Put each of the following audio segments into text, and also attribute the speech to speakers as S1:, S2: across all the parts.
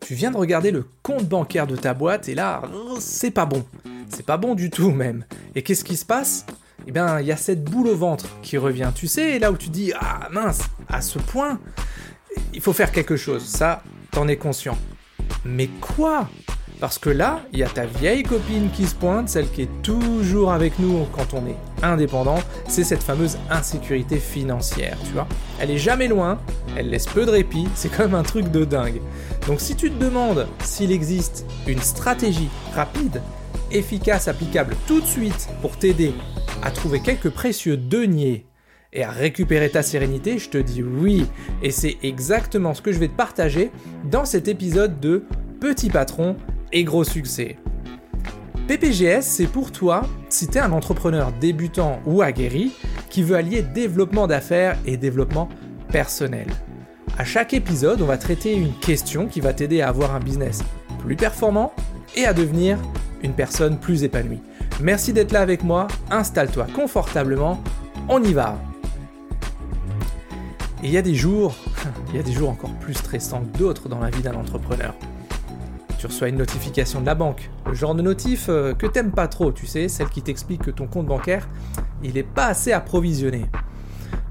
S1: Tu viens de regarder le compte bancaire de ta boîte et là, c'est pas bon. C'est pas bon du tout même. Et qu'est-ce qui se passe? Eh bien, il y a cette boule au ventre qui revient. Tu sais, là où tu dis Ah mince, à ce point, il faut faire quelque chose. Ça, t'en es conscient. Mais quoi? Parce que là, il y a ta vieille copine qui se pointe, celle qui est toujours avec nous quand on est indépendant, c'est cette fameuse insécurité financière, tu vois. Elle est jamais loin, elle laisse peu de répit, c'est comme un truc de dingue. Donc si tu te demandes s'il existe une stratégie rapide, efficace, applicable tout de suite pour t'aider à trouver quelques précieux deniers et à récupérer ta sérénité, je te dis oui. Et c'est exactement ce que je vais te partager dans cet épisode de Petit Patron et gros succès. PPGS, c'est pour toi si tu es un entrepreneur débutant ou aguerri qui veut allier développement d'affaires et développement personnel. À chaque épisode, on va traiter une question qui va t'aider à avoir un business plus performant et à devenir une personne plus épanouie. Merci d'être là avec moi, installe-toi confortablement, on y va. Et il y a des jours, il y a des jours encore plus stressants que d'autres dans la vie d'un entrepreneur tu reçois une notification de la banque. Le genre de notif euh, que t'aimes pas trop, tu sais, celle qui t'explique que ton compte bancaire, il est pas assez approvisionné.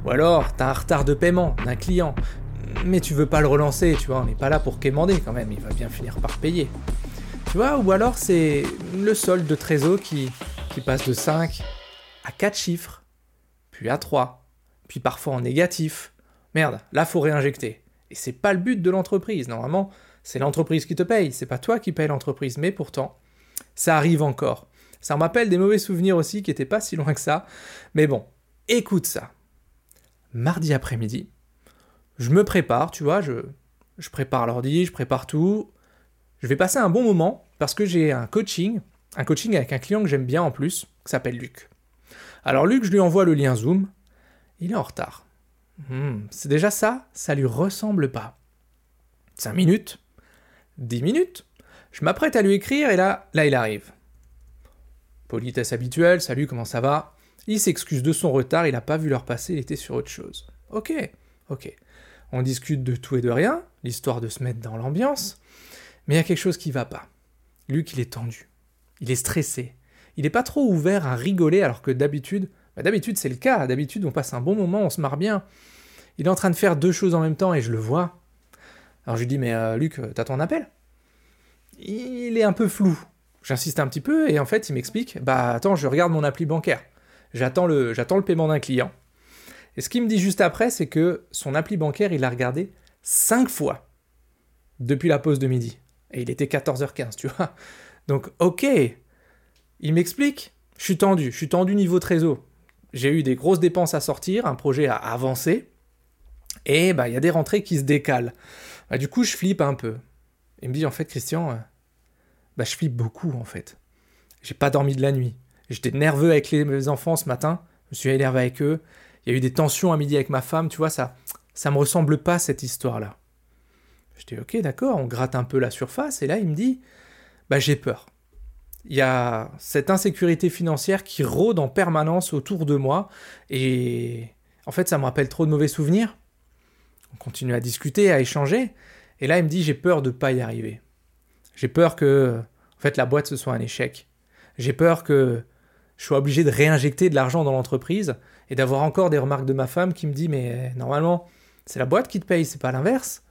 S1: Ou alors, t'as un retard de paiement d'un client, mais tu veux pas le relancer, tu vois, on n'est pas là pour quémander quand même, il va bien finir par payer. Tu vois, ou alors c'est le solde de trésor qui, qui passe de 5 à 4 chiffres, puis à 3, puis parfois en négatif. Merde, là faut réinjecter. Et c'est pas le but de l'entreprise. Normalement, c'est l'entreprise qui te paye, c'est pas toi qui paye l'entreprise, mais pourtant, ça arrive encore. Ça me rappelle des mauvais souvenirs aussi qui étaient pas si loin que ça. Mais bon, écoute ça. Mardi après-midi, je me prépare, tu vois, je, je prépare l'ordi, je prépare tout. Je vais passer un bon moment parce que j'ai un coaching, un coaching avec un client que j'aime bien en plus, qui s'appelle Luc. Alors Luc, je lui envoie le lien Zoom. Il est en retard. Hmm, c'est déjà ça, ça lui ressemble pas. 5 minutes, 10 minutes. Je m'apprête à lui écrire et là, là il arrive. Politesse habituelle, salut, comment ça va? Il s'excuse de son retard, il n'a pas vu leur passer, il était sur autre chose. Ok, ok. On discute de tout et de rien, l'histoire de se mettre dans l'ambiance, mais il y a quelque chose qui va pas. Luc, il est tendu, il est stressé, il n'est pas trop ouvert à rigoler alors que d'habitude, bah d'habitude c'est le cas, d'habitude on passe un bon moment, on se marre bien. Il est en train de faire deux choses en même temps et je le vois. Alors je lui dis, mais euh, Luc, t'as ton appel? Il est un peu flou. J'insiste un petit peu et en fait, il m'explique, bah attends, je regarde mon appli bancaire. J'attends le, j'attends le paiement d'un client. Et ce qu'il me dit juste après, c'est que son appli bancaire, il l'a regardé 5 fois depuis la pause de midi. Et il était 14h15, tu vois. Donc, ok, il m'explique, je suis tendu, je suis tendu niveau trésor. J'ai eu des grosses dépenses à sortir, un projet à avancer, et bah il y a des rentrées qui se décalent. Bah, du coup, je flippe un peu. Il me dit, en fait, Christian, euh, bah, je flippe beaucoup, en fait. J'ai pas dormi de la nuit. J'étais nerveux avec les enfants ce matin. Je me suis énervé avec eux. Il y a eu des tensions à midi avec ma femme. Tu vois, ça, ça me ressemble pas, cette histoire-là. Je dis, ok, d'accord, on gratte un peu la surface. Et là, il me dit, bah, j'ai peur. Il y a cette insécurité financière qui rôde en permanence autour de moi. Et en fait, ça me rappelle trop de mauvais souvenirs. On continue à discuter, à échanger. Et là, il me dit, j'ai peur de ne pas y arriver. J'ai peur que, en la boîte, ce soit un échec. J'ai peur que je sois obligé de réinjecter de l'argent dans l'entreprise et d'avoir encore des remarques de ma femme qui me dit, mais normalement, c'est la boîte qui te paye, c'est pas l'inverse.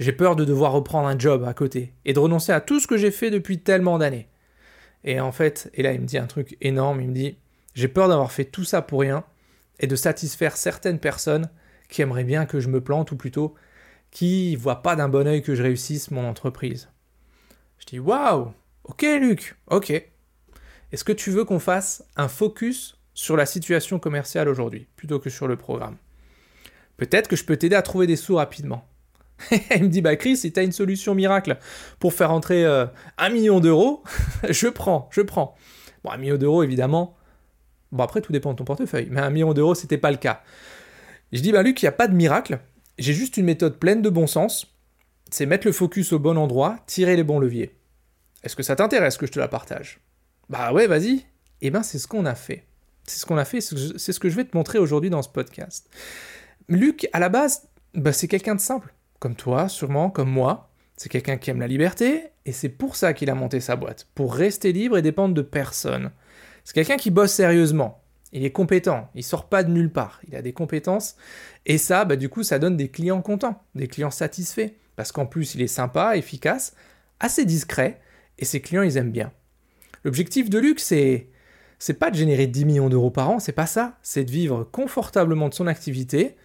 S1: J'ai peur de devoir reprendre un job à côté et de renoncer à tout ce que j'ai fait depuis tellement d'années. Et en fait, et là, il me dit un truc énorme, il me dit, j'ai peur d'avoir fait tout ça pour rien et de satisfaire certaines personnes qui aimerait bien que je me plante, ou plutôt qui voit pas d'un bon oeil que je réussisse mon entreprise. Je dis waouh, ok Luc, ok. Est-ce que tu veux qu'on fasse un focus sur la situation commerciale aujourd'hui, plutôt que sur le programme? Peut-être que je peux t'aider à trouver des sous rapidement. Il me dit, bah Chris, si tu as une solution miracle pour faire entrer euh, un million d'euros, je prends, je prends. Bon, un million d'euros, évidemment. Bon, après, tout dépend de ton portefeuille. Mais un million d'euros, c'était pas le cas. Je dis, bah Luc, il n'y a pas de miracle. J'ai juste une méthode pleine de bon sens. C'est mettre le focus au bon endroit, tirer les bons leviers. Est-ce que ça t'intéresse que je te la partage? Bah ouais, vas-y. Eh ben, c'est ce qu'on a fait. C'est ce qu'on a fait, c'est ce que je vais te montrer aujourd'hui dans ce podcast. Luc, à la base, bah, c'est quelqu'un de simple. Comme toi, sûrement, comme moi. C'est quelqu'un qui aime la liberté, et c'est pour ça qu'il a monté sa boîte, pour rester libre et dépendre de personne. C'est quelqu'un qui bosse sérieusement, il est compétent, il sort pas de nulle part, il a des compétences, et ça, bah, du coup, ça donne des clients contents, des clients satisfaits, parce qu'en plus, il est sympa, efficace, assez discret, et ses clients, ils aiment bien. L'objectif de Luc, c'est pas de générer 10 millions d'euros par an, c'est pas ça, c'est de vivre confortablement de son activité.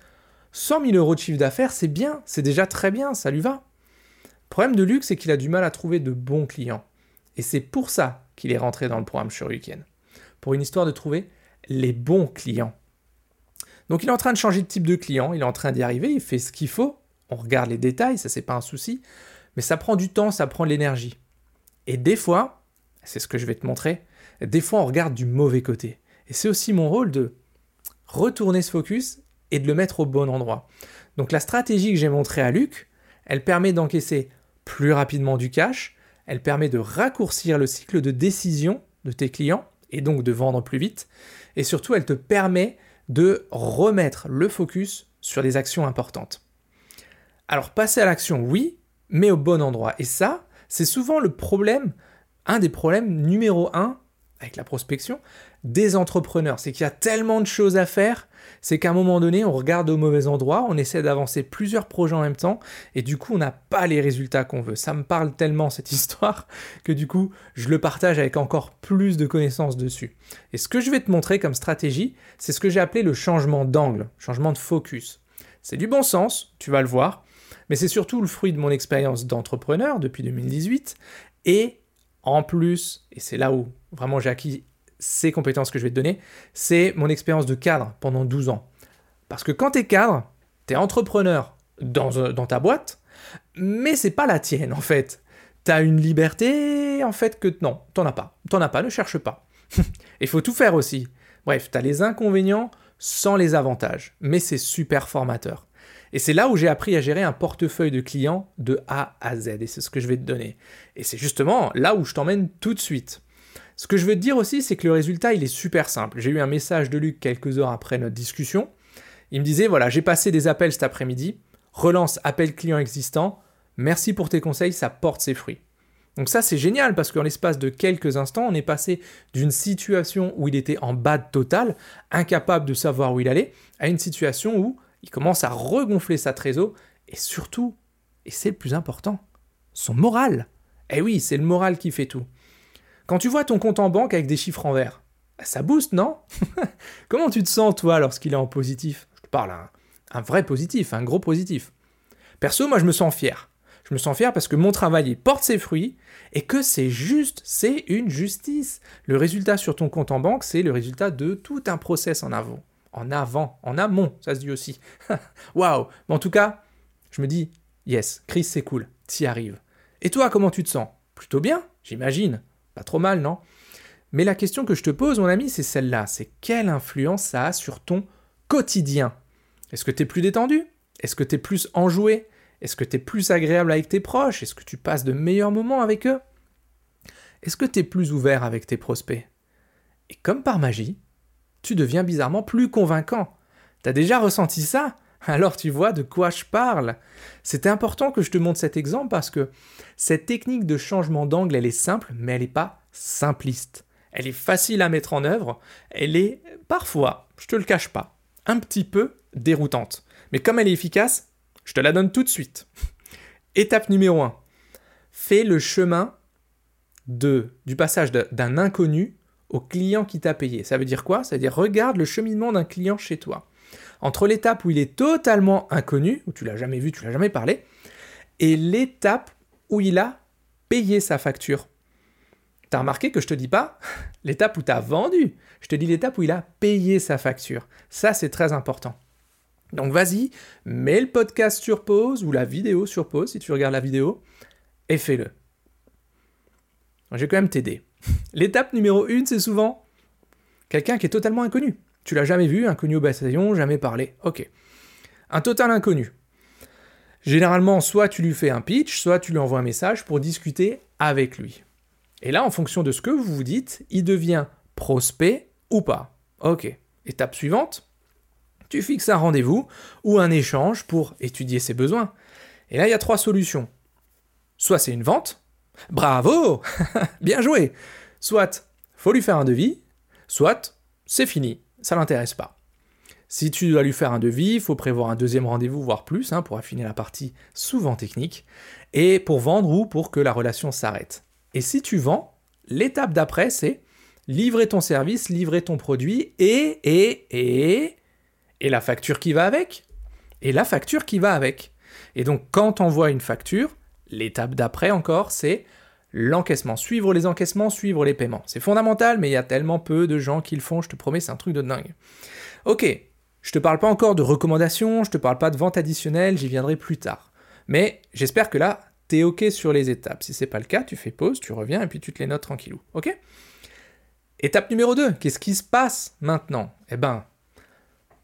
S1: 100 000 euros de chiffre d'affaires, c'est bien, c'est déjà très bien, ça lui va. Le problème de Luc, c'est qu'il a du mal à trouver de bons clients. Et c'est pour ça qu'il est rentré dans le programme Weekend. Pour une histoire de trouver les bons clients. Donc il est en train de changer de type de client, il est en train d'y arriver, il fait ce qu'il faut. On regarde les détails, ça c'est pas un souci, mais ça prend du temps, ça prend de l'énergie. Et des fois, c'est ce que je vais te montrer, des fois on regarde du mauvais côté. Et c'est aussi mon rôle de retourner ce focus et de le mettre au bon endroit. Donc la stratégie que j'ai montrée à Luc, elle permet d'encaisser plus rapidement du cash, elle permet de raccourcir le cycle de décision de tes clients et donc de vendre plus vite, et surtout elle te permet de remettre le focus sur des actions importantes. Alors passer à l'action, oui, mais au bon endroit. Et ça, c'est souvent le problème, un des problèmes numéro un avec la prospection, des entrepreneurs. C'est qu'il y a tellement de choses à faire, c'est qu'à un moment donné, on regarde au mauvais endroit, on essaie d'avancer plusieurs projets en même temps, et du coup, on n'a pas les résultats qu'on veut. Ça me parle tellement cette histoire que du coup, je le partage avec encore plus de connaissances dessus. Et ce que je vais te montrer comme stratégie, c'est ce que j'ai appelé le changement d'angle, changement de focus. C'est du bon sens, tu vas le voir, mais c'est surtout le fruit de mon expérience d'entrepreneur depuis 2018 et en plus, et c'est là où vraiment j'ai acquis ces compétences que je vais te donner, c'est mon expérience de cadre pendant 12 ans. Parce que quand tu es cadre, tu es entrepreneur dans, euh, dans, ta boîte, mais c'est pas la tienne en fait. Tu as une liberté en fait que non, t'en as pas. T'en as pas, ne cherche pas. Il faut tout faire aussi. Bref, tu as les inconvénients sans les avantages, mais c'est super formateur. Et c'est là où j'ai appris à gérer un portefeuille de clients de A à Z, et c'est ce que je vais te donner. Et c'est justement là où je t'emmène tout de suite. Ce que je veux te dire aussi, c'est que le résultat, il est super simple. J'ai eu un message de Luc quelques heures après notre discussion. Il me disait, voilà, j'ai passé des appels cet après-midi, relance appel client existant, merci pour tes conseils, ça porte ses fruits. Donc ça, c'est génial parce qu'en l'espace de quelques instants, on est passé d'une situation où il était en bas de total, incapable de savoir où il allait, à une situation où il commence à regonfler sa trésor, et surtout, et c'est le plus important, son moral. Eh oui, c'est le moral qui fait tout. Quand tu vois ton compte en banque avec des chiffres en vert, bah, ça booste, non Comment tu te sens, toi, lorsqu'il est en positif? Je te parle un, vrai positif, un gros positif. Perso, moi, je me sens fier. Je me sens fier parce que mon travail porte ses fruits et que c'est juste, c'est une justice. Le résultat sur ton compte en banque, c'est le résultat de tout un process en avant en avant, en amont, ça se dit aussi. Waouh Mais en tout cas, je me dis, yes, Chris, c'est cool, t'y arrives. Et toi, comment tu te sens? Plutôt bien, j'imagine. Pas trop mal, non? Mais la question que je te pose, mon ami, c'est celle-là. C'est quelle influence ça a sur ton quotidien? Est-ce que tu es plus détendu? Est-ce que tu es plus enjoué? Est-ce que tu es plus agréable avec tes proches? Est-ce que tu passes de meilleurs moments avec eux? Est-ce que tu es plus ouvert avec tes prospects? Et comme par magie, tu deviens bizarrement plus convaincant. T'as déjà ressenti ça? Alors tu vois de quoi je parle. C'était important que je te montre cet exemple parce que cette technique de changement d'angle, elle est simple, mais elle n'est pas simpliste. Elle est facile à mettre en œuvre, elle est parfois, je te le cache pas, un petit peu déroutante. Mais comme elle est efficace, je te la donne tout de suite. Étape numéro 1. Fais le chemin de, du passage d'un inconnu au client qui t'a payé. Ça veut dire quoi? Ça veut dire regarde le cheminement d'un client chez toi. Entre l'étape où il est totalement inconnu, où tu l'as jamais vu, tu l'as jamais parlé, et l'étape où il a payé sa facture. T'as remarqué que je te dis pas l'étape où tu as vendu, je te dis l'étape où il a payé sa facture. Ça, c'est très important. Donc vas-y, mets le podcast sur pause ou la vidéo sur pause si tu regardes la vidéo et fais-le. Je vais quand même t'aider. L'étape numéro une, c'est souvent quelqu'un qui est totalement inconnu. Tu l'as jamais vu, inconnu au bataillon, jamais parlé. Ok. Un total inconnu. Généralement, soit tu lui fais un pitch, soit tu lui envoies un message pour discuter avec lui. Et là, en fonction de ce que vous vous dites, il devient prospect ou pas. Ok. Étape suivante, tu fixes un rendez-vous ou un échange pour étudier ses besoins. Et là, il y a trois solutions. soit c'est une vente, bravo, bien joué, soit faut lui faire un devis, soit c'est fini, ça l'intéresse pas. Si tu dois lui faire un devis, il faut prévoir un deuxième rendez-vous, voire plus, hein, pour affiner la partie souvent technique, et pour vendre ou pour que la relation s'arrête. Et si tu vends, l'étape d'après, c'est livrer ton service, livrer ton produit, et, et, et, et la facture qui va avec. Et la facture qui va avec. Et donc, quand on voit une facture, l'étape d'après encore, c'est l'encaissement. Suivre les encaissements, suivre les paiements. C'est fondamental, mais il y a tellement peu de gens qui le font, je te promets, c'est un truc de dingue. Ok, je te parle pas encore de recommandations, je te parle pas de vente additionnelle, j'y viendrai plus tard. Mais j'espère que là, t'es ok sur les étapes. Si c'est pas le cas, tu fais pause, tu reviens et puis tu te les notes tranquillou. Ok? Étape numéro 2, qu'est-ce qui se passe maintenant? Eh ben,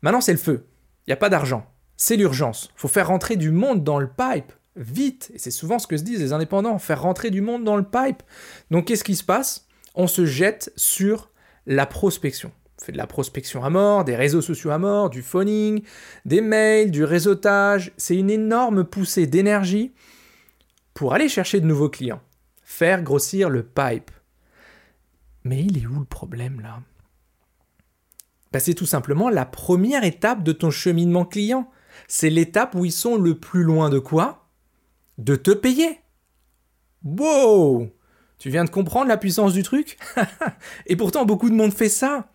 S1: maintenant c'est le feu. Il n'y a pas d'argent. C'est l'urgence. Faut faire rentrer du monde dans le pipe vite. Et c'est souvent ce que se disent les indépendants, faire rentrer du monde dans le pipe. Donc qu'est-ce qui se passe? On se jette sur la prospection. On fait de la prospection à mort, des réseaux sociaux à mort, du phoning, des mails, du réseautage. C'est une énorme poussée d'énergie pour aller chercher de nouveaux clients. Faire grossir le pipe. Mais il est où le problème là? Bah, C'est tout simplement la première étape de ton cheminement client. C'est l'étape où ils sont le plus loin de quoi? De te payer. Wow Tu viens de comprendre la puissance du truc? Et pourtant, beaucoup de monde fait ça.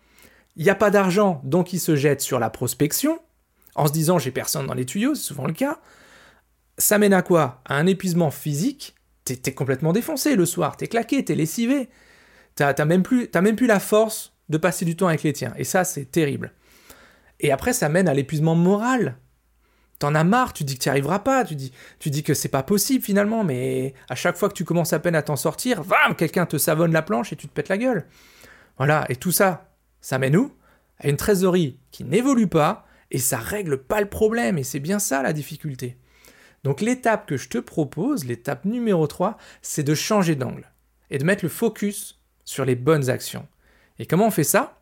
S1: Il n'y a pas d'argent, donc ils se jettent sur la prospection, en se disant j'ai personne dans les tuyaux, c'est souvent le cas. Ça mène à quoi? À un épuisement physique. T'es complètement défoncé le soir, t'es claqué, t'es lessivé. T'as même, plus, même plus la force de passer du temps avec les tiens. Et ça, c'est terrible. Et après, ça mène à l'épuisement moral. T'en as marre, tu dis que tu n'y arriveras pas, tu dis, tu dis que c'est pas possible finalement, mais à chaque fois que tu commences à peine à t'en sortir, bam, quelqu'un te savonne la planche et tu te pètes la gueule. Voilà, et tout ça, ça mène où? À une trésorerie qui n'évolue pas et ça règle pas le problème, et c'est bien ça la difficulté. Donc l'étape que je te propose, l'étape numéro 3, c'est de changer d'angle et de mettre le focus sur les bonnes actions. Et comment on fait ça?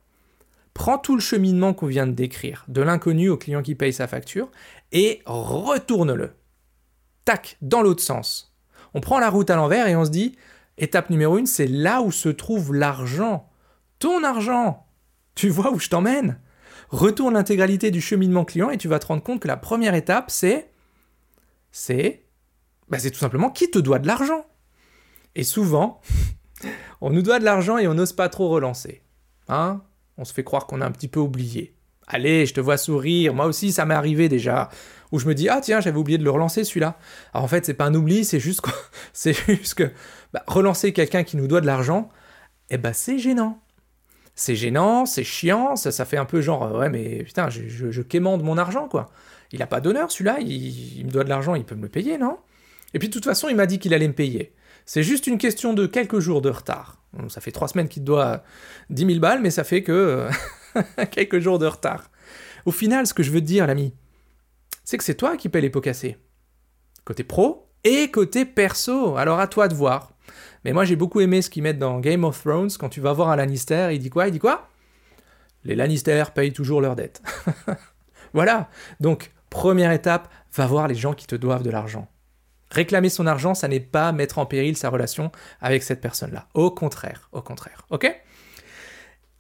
S1: Prends tout le cheminement qu'on vient de décrire, de l'inconnu au client qui paye sa facture, et retourne-le. Tac, dans l'autre sens. On prend la route à l'envers et on se dit, étape numéro une, c'est là où se trouve l'argent. Ton argent. Tu vois où je t'emmène Retourne l'intégralité du cheminement client et tu vas te rendre compte que la première étape, c'est... C'est... Bah, c'est tout simplement qui te doit de l'argent. Et souvent, on nous doit de l'argent et on n'ose pas trop relancer. Hein? On se fait croire qu'on a un petit peu oublié. Allez, je te vois sourire, moi aussi ça m'est arrivé déjà. Où je me dis, ah tiens, j'avais oublié de le relancer celui-là. Alors en fait, c'est pas un oubli, c'est juste, c'est juste que bah, relancer quelqu'un qui nous doit de l'argent, eh ben c'est gênant. C'est gênant, c'est chiant, ça, fait un peu genre, ouais mais putain, je, quémande mon argent quoi. Il a pas d'honneur celui-là, il, il me doit de l'argent, il peut me le payer, non? Et puis de toute façon, il m'a dit qu'il allait me payer. C'est juste une question de quelques jours de retard. Ça fait trois semaines qu'il te doit 10 000 balles, mais ça fait que euh, quelques jours de retard. Au final, ce que je veux te dire, l'ami, c'est que c'est toi qui paie les pots cassés. Côté pro et côté perso. Alors à toi de voir. Mais moi, j'ai beaucoup aimé ce qu'ils mettent dans Game of Thrones. Quand tu vas voir un Lannister, il dit quoi? Il dit quoi? Les Lannister payent toujours leurs dettes. voilà. Donc, première étape, va voir les gens qui te doivent de l'argent. Réclamer son argent, ça n'est pas mettre en péril sa relation avec cette personne-là. Au contraire, au contraire. Ok?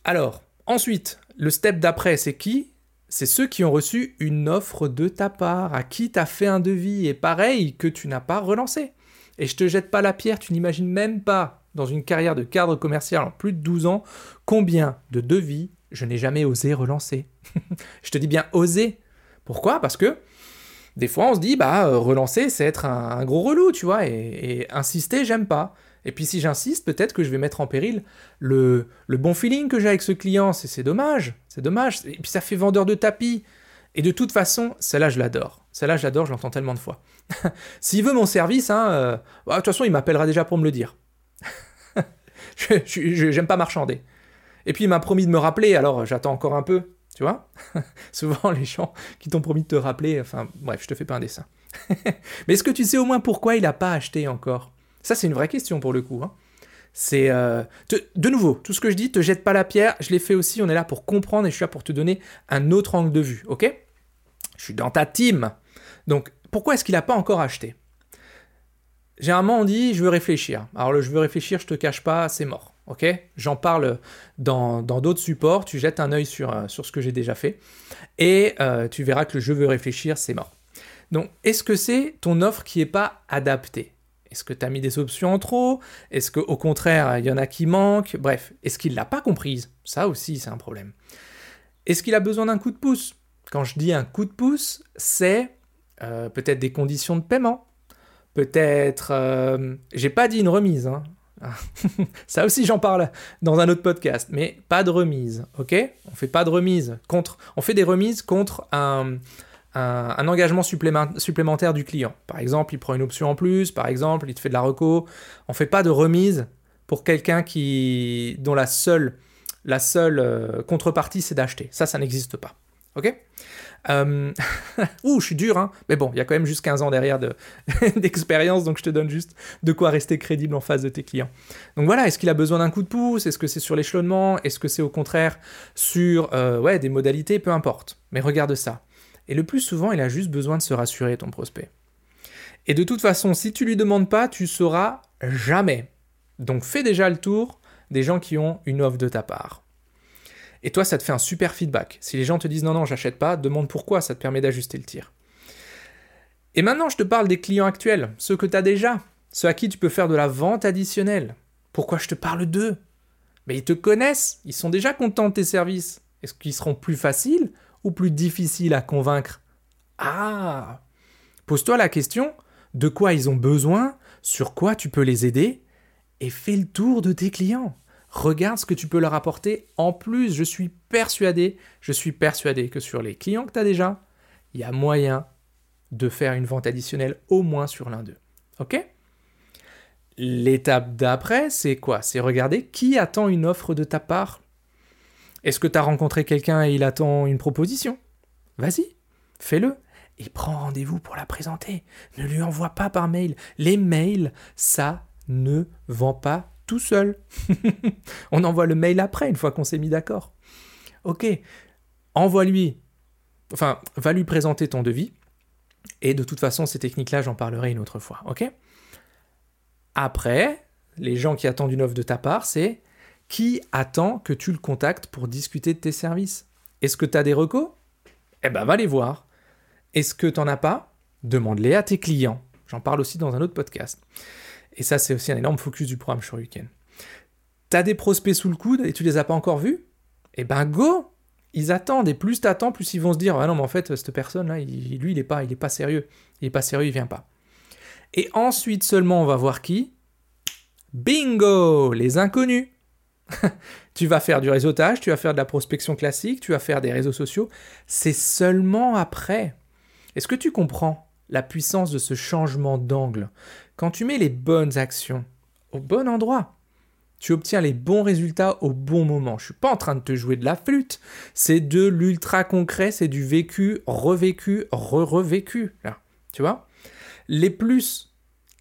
S1: Alors, ensuite, le step d'après, c'est qui? C'est ceux qui ont reçu une offre de ta part, à qui t'as fait un devis, et pareil, que tu n'as pas relancé. Et je te jette pas la pierre, tu n'imagines même pas, dans une carrière de cadre commercial en plus de 12 ans, combien de devis je n'ai jamais osé relancer. je te dis bien oser. Pourquoi? Parce que des fois on se dit bah euh, relancer c'est être un, gros relou tu vois et, insister j'aime pas. Et puis si j'insiste peut-être que je vais mettre en péril le, bon feeling que j'ai avec ce client. C'est dommage c'est dommage. Et puis ça fait vendeur de tapis. Et de toute façon celle-là je l'adore. Celle-là je l'adore je l'entends tellement de fois. S'il veut mon service hein euh, bah, de toute façon il m'appellera déjà pour me le dire. J'aime pas marchander. Et puis il m'a promis de me rappeler alors j'attends encore un peu tu vois Souvent, les gens qui t'ont promis de te rappeler, enfin, bref, je te fais pas un dessin. Mais est-ce que tu sais au moins pourquoi il n'a pas acheté encore? Ça, c'est une vraie question pour le coup. Hein. C'est euh, de nouveau, tout ce que je dis, te jette pas la pierre. Je l'ai fait aussi. On est là pour comprendre et je suis là pour te donner un autre angle de vue. Ok? Je suis dans ta team. Donc, pourquoi est-ce qu'il n'a pas encore acheté? Généralement on dit je veux réfléchir. Alors le je veux réfléchir, je te cache pas, c'est mort. Ok? J'en parle dans d'autres supports, tu jettes un œil sur, euh, ce que j'ai déjà fait, et euh, tu verras que le je veux réfléchir, c'est mort. Donc, est-ce que c'est ton offre qui n'est pas adaptée? Est-ce que tu as mis des options en trop? Est-ce qu'au contraire, il y en a qui manquent? Bref, est-ce qu'il ne l'a pas comprise? Ça aussi, c'est un problème. Est-ce qu'il a besoin d'un coup de pouce? Quand je dis un coup de pouce, c'est euh, peut-être des conditions de paiement, peut-être... J'ai pas dit une remise, hein. ça aussi j'en parle dans un autre podcast, mais pas de remise, ok? On fait pas de remise contre, on fait des remises contre un, un, engagement supplémentaire du client. Par exemple, il prend une option en plus, par exemple, il te fait de la reco. On fait pas de remise pour quelqu'un qui dont la seule la seule euh, contrepartie c'est d'acheter. Ça, ça n'existe pas. Ok? Euh... Ouh, je suis dur, hein Mais bon, il y a quand même juste 15 ans derrière d'expérience, donc je te donne juste de quoi rester crédible en face de tes clients. Donc voilà, est-ce qu'il a besoin d'un coup de pouce? Est-ce que c'est sur l'échelonnement? Est-ce que c'est au contraire sur euh, des modalités? Peu importe. Mais regarde ça. Et le plus souvent, il a juste besoin de se rassurer, ton prospect. Et de toute façon, si tu lui demandes pas, tu sauras jamais. Donc fais déjà le tour des gens qui ont une offre de ta part. Et toi, ça te fait un super feedback. Si les gens te disent non, non, j'achète pas, demande pourquoi, ça te permet d'ajuster le tir. Et maintenant, je te parle des clients actuels, ceux que tu as déjà, ceux à qui tu peux faire de la vente additionnelle. Pourquoi je te parle d'eux? Mais ils te connaissent, ils sont déjà contents de tes services. Est-ce qu'ils seront plus faciles ou plus difficiles à convaincre? Ah Pose-toi la question de quoi ils ont besoin, sur quoi tu peux les aider, et fais le tour de tes clients. Regarde ce que tu peux leur apporter en plus. Je suis persuadé, je suis persuadé que sur les clients que tu as déjà, il y a moyen de faire une vente additionnelle au moins sur l'un d'eux. OK? L'étape d'après, c'est quoi? C'est regarder qui attend une offre de ta part. Est-ce que tu as rencontré quelqu'un et il attend une proposition? Vas-y, fais-le. Et prends rendez-vous pour la présenter. Ne lui envoie pas par mail. Les mails, ça ne vend pas tout seul. On envoie le mail après, une fois qu'on s'est mis d'accord. Ok, envoie-lui, enfin, va lui présenter ton devis. Et de toute façon, ces techniques-là, j'en parlerai une autre fois. Ok? Après, les gens qui attendent une offre de ta part, c'est qui attend que tu le contactes pour discuter de tes services? Est-ce que tu as des recos? Eh ben, va les voir. Est-ce que tu n'en as pas? Demande-les à tes clients. J'en parle aussi dans un autre podcast. Et ça, c'est aussi un énorme focus du programme Shoryuken. T'as des prospects sous le coude et tu les as pas encore vus? Eh ben go Ils attendent et plus t'attends, plus ils vont se dire ah non mais en fait cette personne là, lui il est pas, il est pas sérieux, il est pas sérieux, il vient pas. Et ensuite seulement on va voir qui? Bingo Les inconnus tu vas faire du réseautage, tu vas faire de la prospection classique, tu vas faire des réseaux sociaux. C'est seulement après. Est-ce que tu comprends la puissance de ce changement d'angle? Quand tu mets les bonnes actions au bon endroit, tu obtiens les bons résultats au bon moment. Je suis pas en train de te jouer de la flûte, c'est de l'ultra concret, c'est du vécu, revécu, re-revécu. Tu vois? Les plus,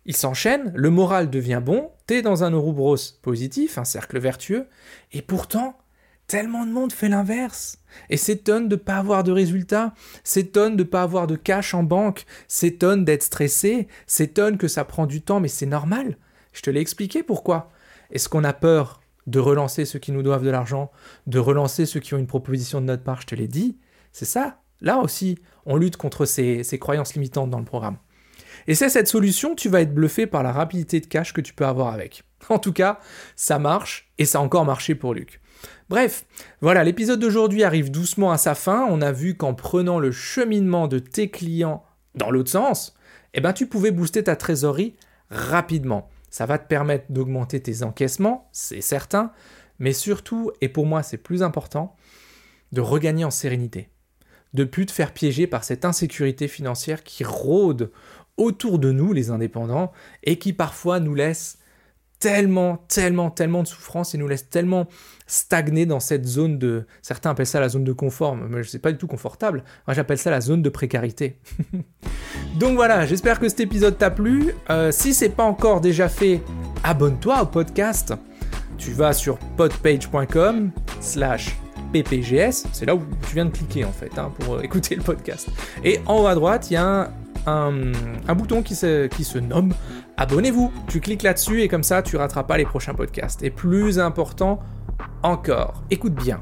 S1: ils s'enchaînent, le moral devient bon, t'es dans un Ouroboros positif, un cercle vertueux, et pourtant, tellement de monde fait l'inverse et s'étonne de ne pas avoir de résultats, s'étonne de ne pas avoir de cash en banque, s'étonne d'être stressé, s'étonne que ça prend du temps, mais c'est normal. Je te l'ai expliqué pourquoi. Est-ce qu'on a peur de relancer ceux qui nous doivent de l'argent, de relancer ceux qui ont une proposition de notre part? Je te l'ai dit. C'est ça. Là aussi, on lutte contre ces, croyances limitantes dans le programme. Et c'est cette solution, tu vas être bluffé par la rapidité de cash que tu peux avoir avec. En tout cas, ça marche et ça a encore marché pour Luc. Bref, voilà, l'épisode d'aujourd'hui arrive doucement à sa fin. On a vu qu'en prenant le cheminement de tes clients dans l'autre sens, eh ben, tu pouvais booster ta trésorerie rapidement. Ça va te permettre d'augmenter tes encaissements, c'est certain, mais surtout, et pour moi c'est plus important, de regagner en sérénité. De plus te faire piéger par cette insécurité financière qui rôde autour de nous, les indépendants, et qui parfois nous laisse tellement, tellement, tellement de souffrance et nous laisse tellement stagner dans cette zone de... Certains appellent ça la zone de confort, mais je sais pas du tout confortable. Moi j'appelle ça la zone de précarité. Donc voilà, j'espère que cet épisode t'a plu. Euh, si c'est pas encore déjà fait, abonne-toi au podcast. Tu vas sur podpage.com slash ppgs, c'est là où tu viens de cliquer en fait hein, pour écouter le podcast. Et en haut à droite, il y a un, un, bouton qui se, qui se nomme abonnez-vous. Tu cliques là-dessus et comme ça, tu rateras pas les prochains podcasts. Et plus important encore, écoute bien.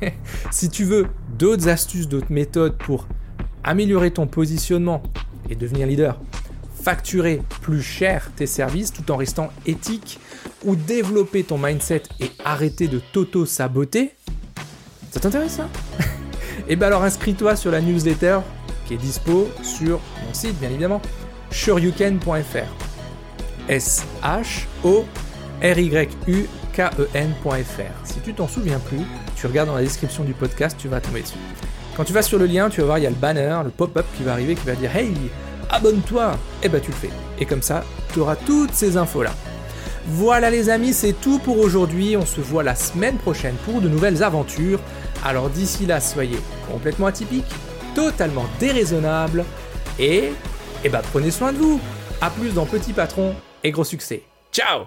S1: si tu veux d'autres astuces, d'autres méthodes pour améliorer ton positionnement et devenir leader, facturer plus cher tes services tout en restant éthique ou développer ton mindset et arrêter de t'auto-saboter, ça t'intéresse ça Et eh bien alors inscris-toi sur la newsletter qui est dispo sur mon site bien évidemment, sureyoucan.fr. S-H-O-R-Y-U-K-E-N.fr. Si tu t'en souviens plus, tu regardes dans la description du podcast, tu vas tomber dessus. Quand tu vas sur le lien, tu vas voir, il y a le banner, le pop-up qui va arriver, qui va dire Hey, abonne-toi Et eh bah ben, tu le fais. Et comme ça, tu auras toutes ces infos-là. Voilà les amis, c'est tout pour aujourd'hui. On se voit la semaine prochaine pour de nouvelles aventures. Alors d'ici là, soyez complètement atypiques, totalement déraisonnables et, et bah prenez soin de vous. A plus dans Petit Patron et gros succès. Ciao